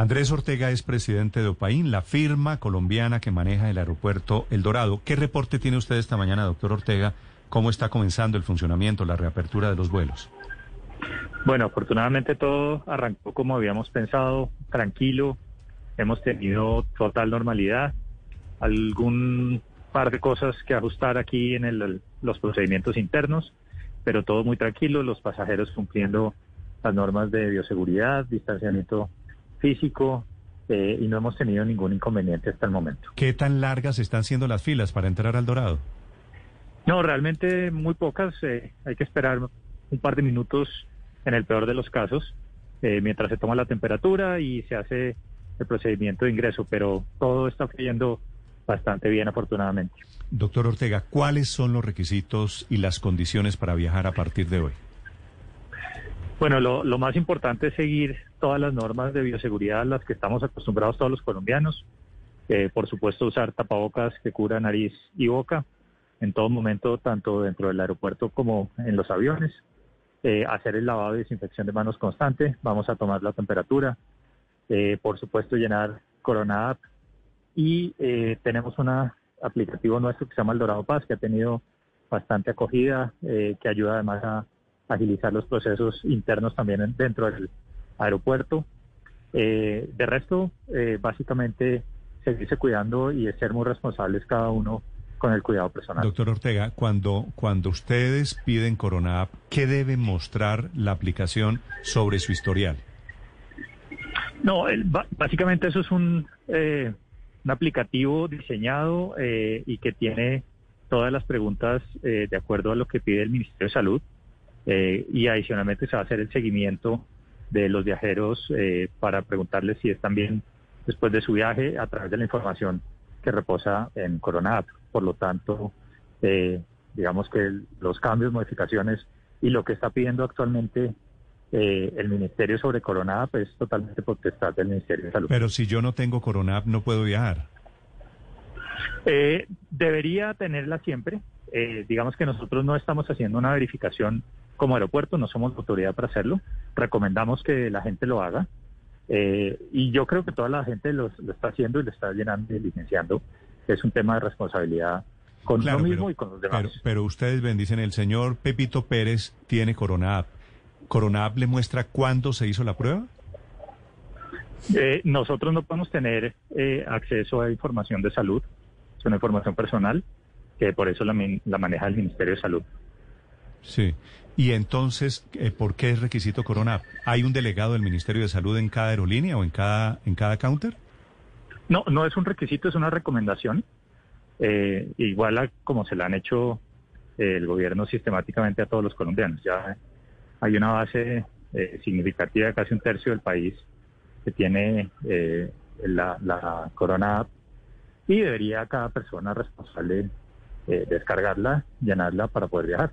Andrés Ortega es presidente de Opaín, la firma colombiana que maneja el aeropuerto El Dorado. ¿Qué reporte tiene usted esta mañana, doctor Ortega? ¿Cómo está comenzando el funcionamiento, la reapertura de los vuelos? Bueno, afortunadamente todo arrancó como habíamos pensado, tranquilo. Hemos tenido total normalidad. Algún par de cosas que ajustar aquí en el, los procedimientos internos, pero todo muy tranquilo. Los pasajeros cumpliendo las normas de bioseguridad, distanciamiento físico eh, y no hemos tenido ningún inconveniente hasta el momento. ¿Qué tan largas están siendo las filas para entrar al Dorado? No, realmente muy pocas. Eh, hay que esperar un par de minutos en el peor de los casos, eh, mientras se toma la temperatura y se hace el procedimiento de ingreso, pero todo está fluyendo bastante bien, afortunadamente. Doctor Ortega, ¿cuáles son los requisitos y las condiciones para viajar a partir de hoy? Bueno, lo, más importante es seguir todas las normas de bioseguridad a las que estamos acostumbrados todos los colombianos. Eh, por supuesto, usar tapabocas que cubra nariz y boca en todo momento, tanto dentro del aeropuerto como en los aviones. Eh, hacer el lavado y desinfección de manos constante. Vamos a tomar la temperatura. Eh, por supuesto, llenar Corona App. Y tenemos un aplicativo nuestro que se llama El Dorado Paz, que ha tenido bastante acogida, que ayuda además a agilizar los procesos internos también dentro del aeropuerto. Eh, de resto, eh, básicamente seguirse cuidando y ser muy responsables cada uno con el cuidado personal. Doctor Ortega, cuando, cuando ustedes piden Corona App, ¿qué debe mostrar la aplicación sobre su historial? No, el, básicamente eso es un, eh, un aplicativo diseñado eh, y que tiene todas las preguntas eh, de acuerdo a lo que pide el Ministerio de Salud. Eh, y adicionalmente se va a hacer el seguimiento de los viajeros eh, para preguntarles si están bien después de su viaje a través de la información que reposa en Corona App. Por lo tanto, eh, digamos que los cambios, modificaciones y lo que está pidiendo actualmente eh, el Ministerio sobre Corona App es totalmente potestad del Ministerio de Salud. Pero si yo no tengo Corona App, no puedo viajar. Eh, debería tenerla siempre. Eh, digamos que nosotros no estamos haciendo una verificación como aeropuerto, no somos autoridad para hacerlo. Recomendamos que la gente lo haga. Eh, y yo creo que toda la gente lo, lo, está haciendo y lo está llenando y licenciando. Es un tema de responsabilidad con claro, uno mismo pero, y con los demás. Pero, pero ustedes bendicen, el señor Pepito Pérez tiene Corona App. ¿Corona App le muestra cuándo se hizo la prueba? Eh, nosotros no podemos tener eh, acceso a información de salud, es una información personal, que por eso la, la maneja el Ministerio de Salud. Sí. Y entonces, eh, ¿por qué es requisito Corona? ¿Hay un delegado del Ministerio de Salud en cada aerolínea o en cada, en cada counter? No, no es un requisito, es una recomendación. Eh, igual a como se la han hecho eh, el gobierno sistemáticamente a todos los colombianos. Ya hay una base eh, significativa casi un tercio del país que tiene eh, la, la Corona y debería cada persona responsable eh, descargarla, llenarla para poder viajar.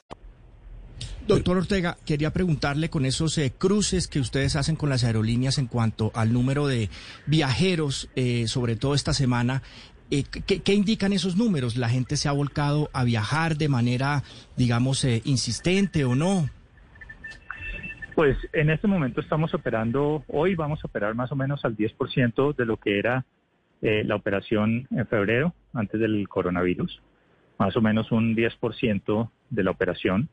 Doctor Ortega, quería preguntarle con esos eh, cruces que ustedes hacen con las aerolíneas en cuanto al número de viajeros, eh, sobre todo esta semana, eh, ¿qué, ¿qué, indican esos números? ¿La gente se ha volcado a viajar de manera, digamos, eh, insistente o no? Pues en este momento estamos operando, hoy vamos a operar más o menos al 10% de lo que era eh, la operación en febrero, antes del coronavirus. Más o menos un 10% de la operación.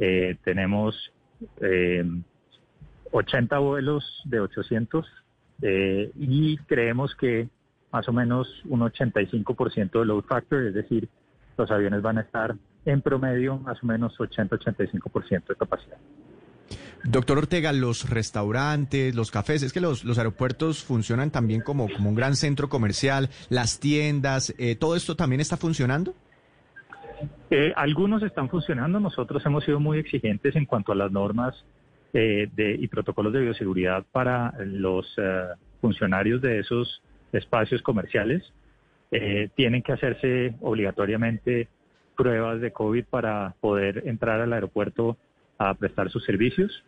Eh, tenemos 80 vuelos de 800 eh, y creemos que más o menos un 85% de load factor, es decir, los aviones van a estar en promedio más o menos 80-85% de capacidad. Doctor Ortega, los restaurantes, los cafés, es que los, los aeropuertos funcionan también como, como un gran centro comercial, las tiendas, eh, ¿todo esto también está funcionando? Eh, algunos están funcionando, nosotros hemos sido muy exigentes en cuanto a las normas eh, de, y protocolos de bioseguridad para los eh, funcionarios de esos espacios comerciales. Eh, tienen que hacerse obligatoriamente pruebas de COVID para poder entrar al aeropuerto a prestar sus servicios.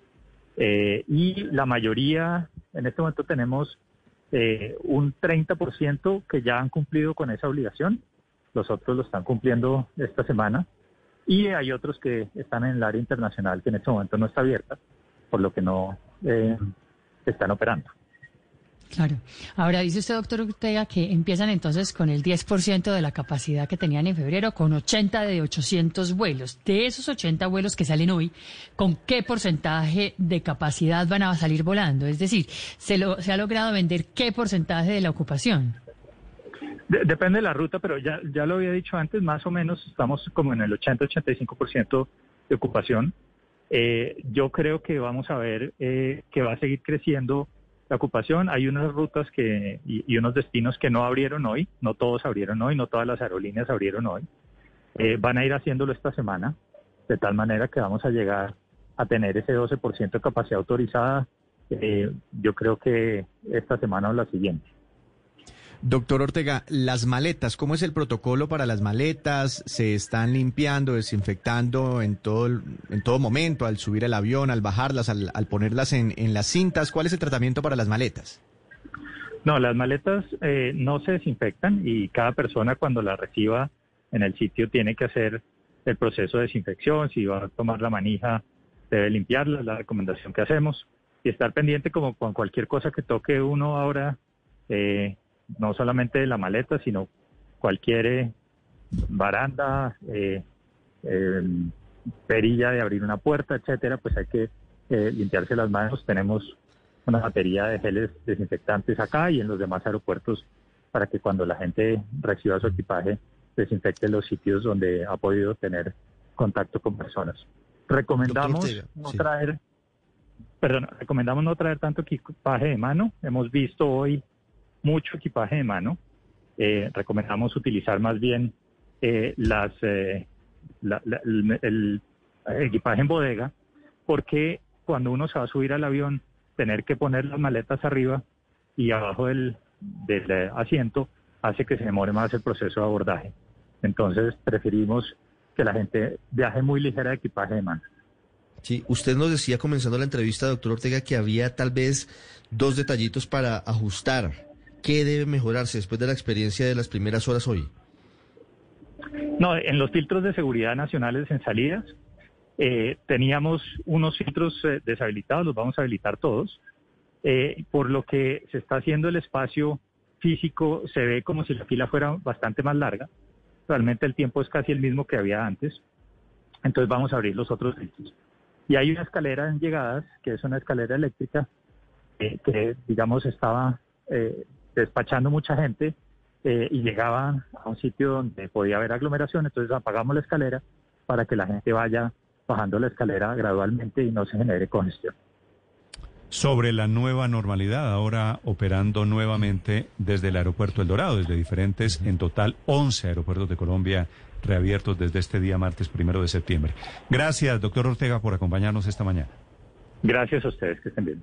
Eh, y la mayoría, en este momento tenemos eh, un 30% que ya han cumplido con esa obligación. Los otros lo están cumpliendo esta semana. Y hay otros que están en el área internacional que en este momento no está abierta, por lo que no eh, están operando. Claro. Ahora dice usted, doctor Ortega, que empiezan entonces con el 10% de la capacidad que tenían en febrero, con 80 de 800 vuelos. De esos 80 vuelos que salen hoy, ¿con qué porcentaje de capacidad van a salir volando? Es decir, ¿se, lo, se ha logrado vender qué porcentaje de la ocupación? De- depende de la ruta, pero ya, ya lo había dicho antes, más o menos estamos como en el 80-85% de ocupación. Eh, yo creo que vamos a ver eh, que va a seguir creciendo la ocupación. Hay unas rutas que y, y unos destinos que no abrieron hoy, no todos abrieron hoy, no todas las aerolíneas abrieron hoy. Eh, van a ir haciéndolo esta semana, de tal manera que vamos a llegar a tener ese 12% de capacidad autorizada. eh, yo creo que esta semana o la siguiente. Doctor Ortega, las maletas, ¿cómo es el protocolo para las maletas? ¿Se están limpiando, desinfectando en todo, en todo momento, al subir el avión, al bajarlas, al, al ponerlas en, en las cintas? ¿Cuál es el tratamiento para las maletas? No, las maletas eh, no se desinfectan y cada persona cuando la reciba en el sitio tiene que hacer el proceso de desinfección. Si va a tomar la manija, debe limpiarla, la recomendación que hacemos. Y estar pendiente como con cualquier cosa que toque uno ahora, eh, no solamente de la maleta, sino cualquier eh, baranda, eh, eh, perilla de abrir una puerta, etcétera, pues hay que eh, limpiarse las manos. Tenemos una batería de geles desinfectantes acá y en los demás aeropuertos para que cuando la gente reciba su equipaje desinfecte los sitios donde ha podido tener contacto con personas. Recomendamos Ortega, no sí. traer, perdón, recomendamos no traer tanto equipaje de mano. Hemos visto hoy mucho equipaje de mano. Eh, recomendamos utilizar más bien eh, las eh, el equipaje en bodega, porque cuando uno se va a subir al avión, tener que poner las maletas arriba y abajo del, del eh, asiento hace que se demore más el proceso de abordaje. Entonces preferimos que la gente viaje muy ligera de equipaje de mano. Sí, usted nos decía comenzando la entrevista, doctor Ortega, que había tal vez dos detallitos para ajustar. ¿Qué debe mejorarse después de la experiencia de las primeras horas hoy? No, en los filtros de seguridad nacionales en salidas eh, teníamos unos filtros eh, deshabilitados, los vamos a habilitar todos, eh, por lo que se está haciendo el espacio físico, se ve como si la fila fuera bastante más larga, realmente el tiempo es casi el mismo que había antes, entonces vamos a abrir los otros filtros. Y hay una escalera en llegadas, que es una escalera eléctrica, que digamos estaba despachando mucha gente eh, y llegaban a un sitio donde podía haber aglomeración, entonces apagamos la escalera para que la gente vaya bajando la escalera gradualmente y no se genere congestión. Sobre la nueva normalidad, ahora operando nuevamente desde el aeropuerto El Dorado, desde diferentes, en total 11 aeropuertos de Colombia reabiertos desde este día martes primero de septiembre. Gracias, doctor Ortega, por acompañarnos esta mañana. Gracias a ustedes, que estén bien.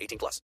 18 plus.